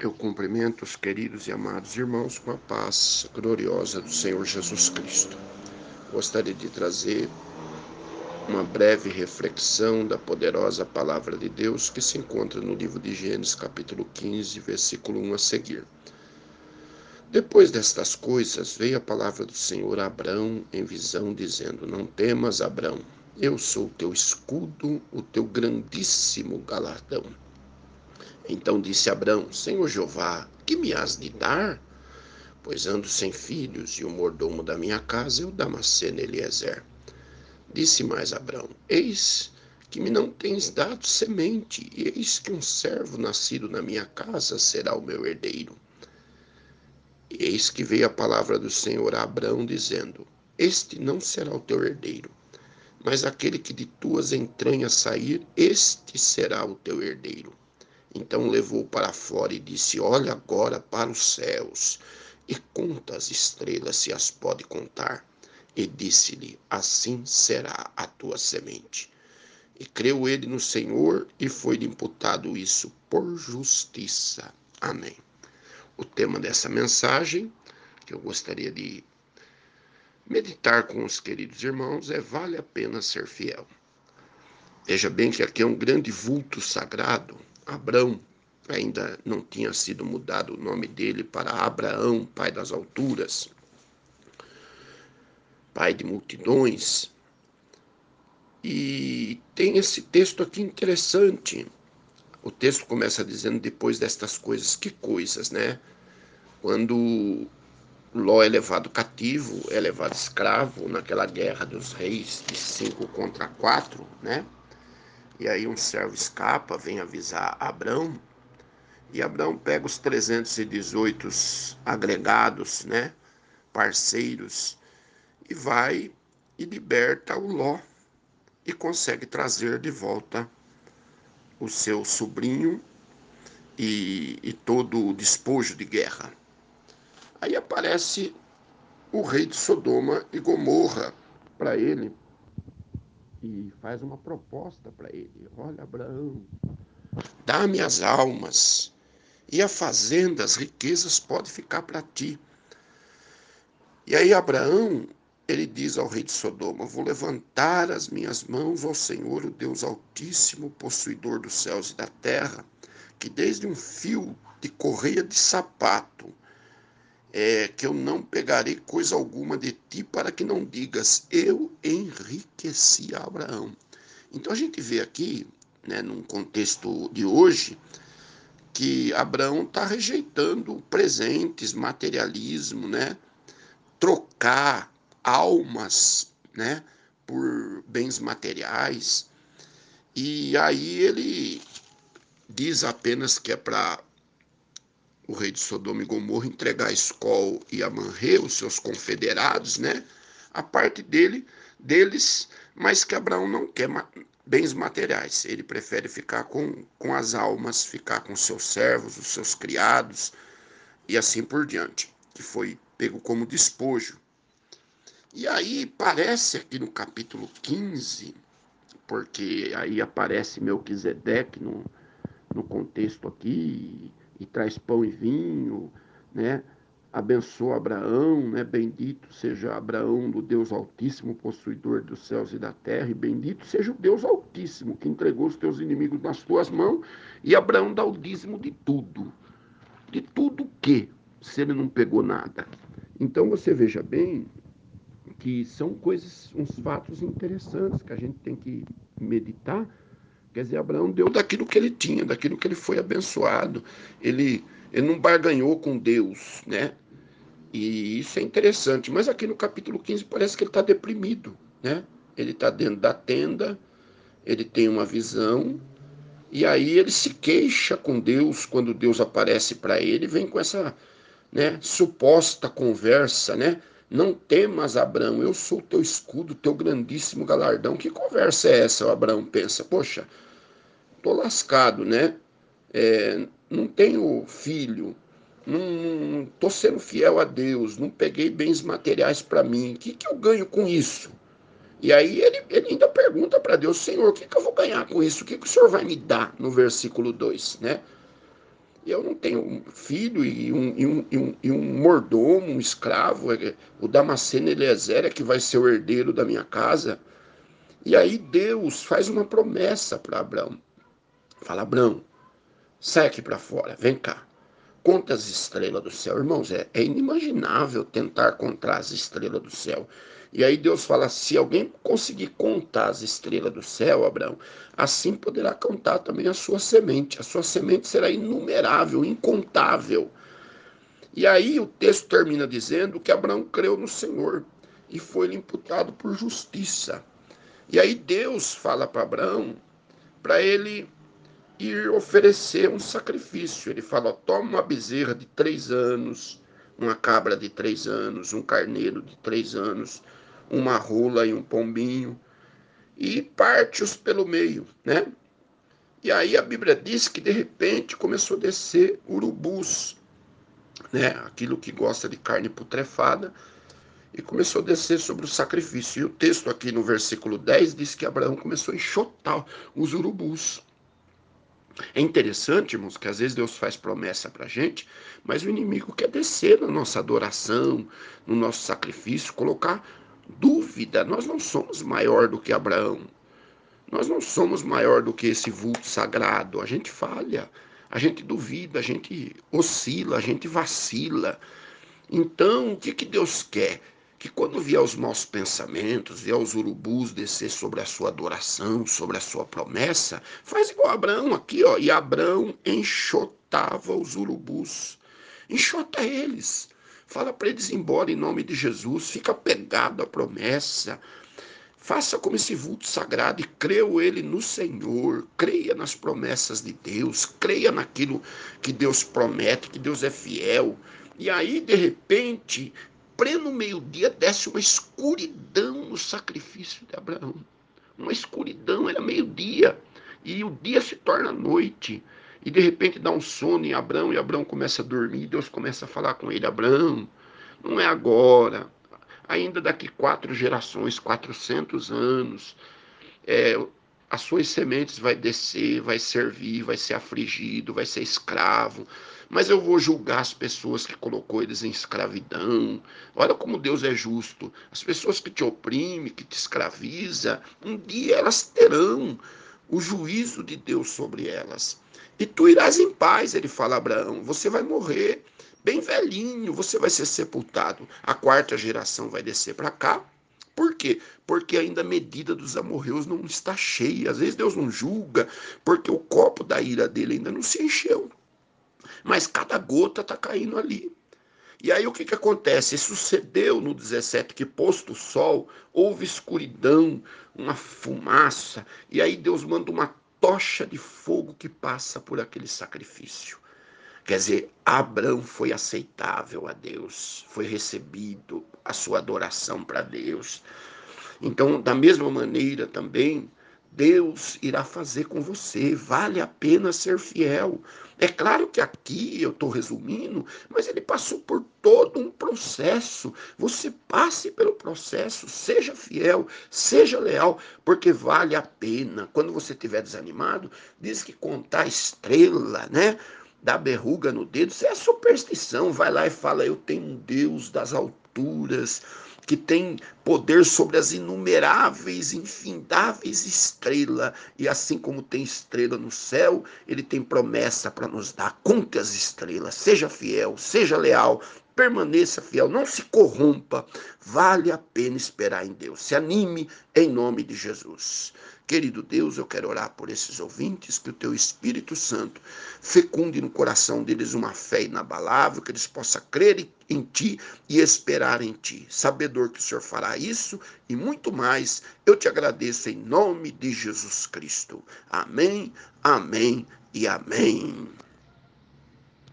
Eu cumprimento os queridos e amados irmãos com a paz gloriosa do Senhor Jesus Cristo. Gostaria de trazer uma breve reflexão da poderosa palavra de Deus que se encontra no livro de Gênesis, capítulo 15, versículo 1 a seguir. Depois destas coisas, veio a palavra do Senhor a Abrão em visão, dizendo: Não temas, Abrão, eu sou o teu escudo, o teu grandíssimo galardão. Então disse Abrão: Senhor Jeová, que me has de dar? Pois ando sem filhos, e o mordomo da minha casa é o Damasceno Eliezer. Disse mais Abrão: Eis que me não tens dado semente, e eis que um servo nascido na minha casa será o meu herdeiro. E eis que veio a palavra do Senhor a Abrão, dizendo: Este não será o teu herdeiro, mas aquele que de tuas entranhas sair, este será o teu herdeiro. Então levou para fora e disse: Olha agora para os céus e conta as estrelas, se as pode contar. E disse-lhe: Assim será a tua semente. E creu ele no Senhor e foi-lhe imputado isso por justiça. Amém. O tema dessa mensagem, que eu gostaria de meditar com os queridos irmãos, é Vale a pena ser fiel. Veja bem que aqui é um grande vulto sagrado Abrão, ainda não tinha sido mudado o nome dele para Abraão, pai das alturas, pai de multidões. E tem esse texto aqui interessante. O texto começa dizendo depois destas coisas, que coisas, né? Quando Ló é levado cativo, é levado escravo naquela guerra dos reis de cinco contra quatro, né? E aí um servo escapa, vem avisar Abraão, e Abraão pega os 318 agregados, né, parceiros, e vai e liberta o Ló e consegue trazer de volta o seu sobrinho e, e todo o despojo de guerra. Aí aparece o rei de Sodoma e Gomorra para ele e faz uma proposta para ele: Olha, Abraão, dá-me as almas e a fazenda, as riquezas pode ficar para ti. E aí Abraão, ele diz ao rei de Sodoma: Vou levantar as minhas mãos ao Senhor, o Deus Altíssimo, possuidor dos céus e da terra, que desde um fio de correia de sapato é, que eu não pegarei coisa alguma de ti para que não digas, eu enriqueci Abraão. Então a gente vê aqui, né, num contexto de hoje, que Abraão está rejeitando presentes, materialismo, né? Trocar almas, né? Por bens materiais. E aí ele diz apenas que é para o rei de Sodoma e Gomorra entregar a Escol e a Manre, os seus confederados, né? A parte dele, deles, mas que Abraão não quer bens materiais. Ele prefere ficar com, com as almas, ficar com seus servos, os seus criados e assim por diante, que foi pego como despojo. E aí parece aqui no capítulo 15, porque aí aparece Melquisedeque no, no contexto aqui, e traz pão e vinho, né? Abençoa Abraão, né? Bendito seja Abraão do Deus Altíssimo, possuidor dos céus e da terra, e bendito seja o Deus Altíssimo, que entregou os teus inimigos nas tuas mãos, e Abraão dá o dízimo de tudo. De tudo o quê? Se ele não pegou nada. Então você veja bem que são coisas, uns fatos interessantes que a gente tem que meditar Quer dizer, Abraão deu daquilo que ele tinha, daquilo que ele foi abençoado. Ele, ele não barganhou com Deus, né? E isso é interessante. Mas aqui no capítulo 15 parece que ele está deprimido, né? Ele está dentro da tenda, ele tem uma visão, e aí ele se queixa com Deus quando Deus aparece para ele, vem com essa né, suposta conversa, né? Não temas, Abraão, eu sou teu escudo, teu grandíssimo galardão. Que conversa é essa? O Abraão pensa, poxa, tô lascado, né? É, não tenho filho, não estou sendo fiel a Deus, não peguei bens materiais para mim. O que, que eu ganho com isso? E aí ele, ele ainda pergunta para Deus, Senhor, o que, que eu vou ganhar com isso? O que, que o Senhor vai me dar no versículo 2, né? eu não tenho filho e um, e um, e um, e um mordomo, um escravo, é, o Damasceno Eliezer é que vai ser o herdeiro da minha casa. E aí Deus faz uma promessa para Abraão. Fala, Abraão, sai aqui para fora, vem cá. Conta as estrelas do céu. Irmãos, é, é inimaginável tentar contar as estrelas do céu. E aí Deus fala: se alguém conseguir contar as estrelas do céu, Abraão, assim poderá contar também a sua semente. A sua semente será inumerável, incontável. E aí o texto termina dizendo que Abraão creu no Senhor e foi-lhe imputado por justiça. E aí Deus fala para Abraão para ele ir oferecer um sacrifício. Ele fala: toma uma bezerra de três anos, uma cabra de três anos, um carneiro de três anos uma rola e um pombinho, e parte-os pelo meio, né? E aí a Bíblia diz que de repente começou a descer urubus, né? Aquilo que gosta de carne putrefada, e começou a descer sobre o sacrifício. E o texto aqui no versículo 10 diz que Abraão começou a enxotar os urubus. É interessante, irmãos, que às vezes Deus faz promessa para gente, mas o inimigo quer descer na nossa adoração, no nosso sacrifício, colocar dúvida. Nós não somos maior do que Abraão. Nós não somos maior do que esse vulto sagrado. A gente falha, a gente duvida, a gente oscila, a gente vacila. Então, o que, que Deus quer? Que quando vier os maus pensamentos, vier os urubus descer sobre a sua adoração, sobre a sua promessa, faz igual Abraão aqui, ó. E Abraão enxotava os urubus. Enxota eles. Fala para eles ir embora em nome de Jesus. Fica pegado à promessa. Faça como esse vulto sagrado e creu ele no Senhor. Creia nas promessas de Deus. Creia naquilo que Deus promete, que Deus é fiel. E aí, de repente, pleno meio-dia, desce uma escuridão no sacrifício de Abraão. Uma escuridão, era meio-dia. E o dia se torna noite. E de repente dá um sono em Abraão, e Abraão começa a dormir, e Deus começa a falar com ele: Abraão, não é agora, ainda daqui quatro gerações, 400 anos, é, as suas sementes vai descer, vai servir, vai ser afligido, vai ser escravo. Mas eu vou julgar as pessoas que colocou eles em escravidão. Olha como Deus é justo. As pessoas que te oprimem, que te escraviza, um dia elas terão o juízo de Deus sobre elas. E tu irás em paz, ele fala a Abraão. Você vai morrer bem velhinho, você vai ser sepultado. A quarta geração vai descer para cá. Por quê? Porque ainda a medida dos amorreus não está cheia. Às vezes Deus não julga, porque o copo da ira dele ainda não se encheu. Mas cada gota está caindo ali. E aí o que, que acontece? Sucedeu no 17 que, posto o sol, houve escuridão, uma fumaça, e aí Deus manda uma tocha de fogo que passa por aquele sacrifício. Quer dizer, Abraão foi aceitável a Deus, foi recebido a sua adoração para Deus. Então, da mesma maneira também, Deus irá fazer com você. Vale a pena ser fiel. É claro que aqui eu estou resumindo, mas ele passou por todo um processo. Você passe pelo processo, seja fiel, seja leal, porque vale a pena. Quando você estiver desanimado, diz que contar estrela, né? Da berruga no dedo, isso é superstição. Vai lá e fala: Eu tenho um Deus das alturas que tem poder sobre as inumeráveis, infindáveis estrelas, e assim como tem estrela no céu, ele tem promessa para nos dar. Conte as estrelas, seja fiel, seja leal, permaneça fiel, não se corrompa. Vale a pena esperar em Deus. Se anime em nome de Jesus. Querido Deus, eu quero orar por esses ouvintes, que o teu Espírito Santo fecunde no coração deles uma fé inabalável, que eles possam crer em ti e esperar em ti. Sabedor que o Senhor fará isso e muito mais, eu te agradeço em nome de Jesus Cristo. Amém, amém e amém.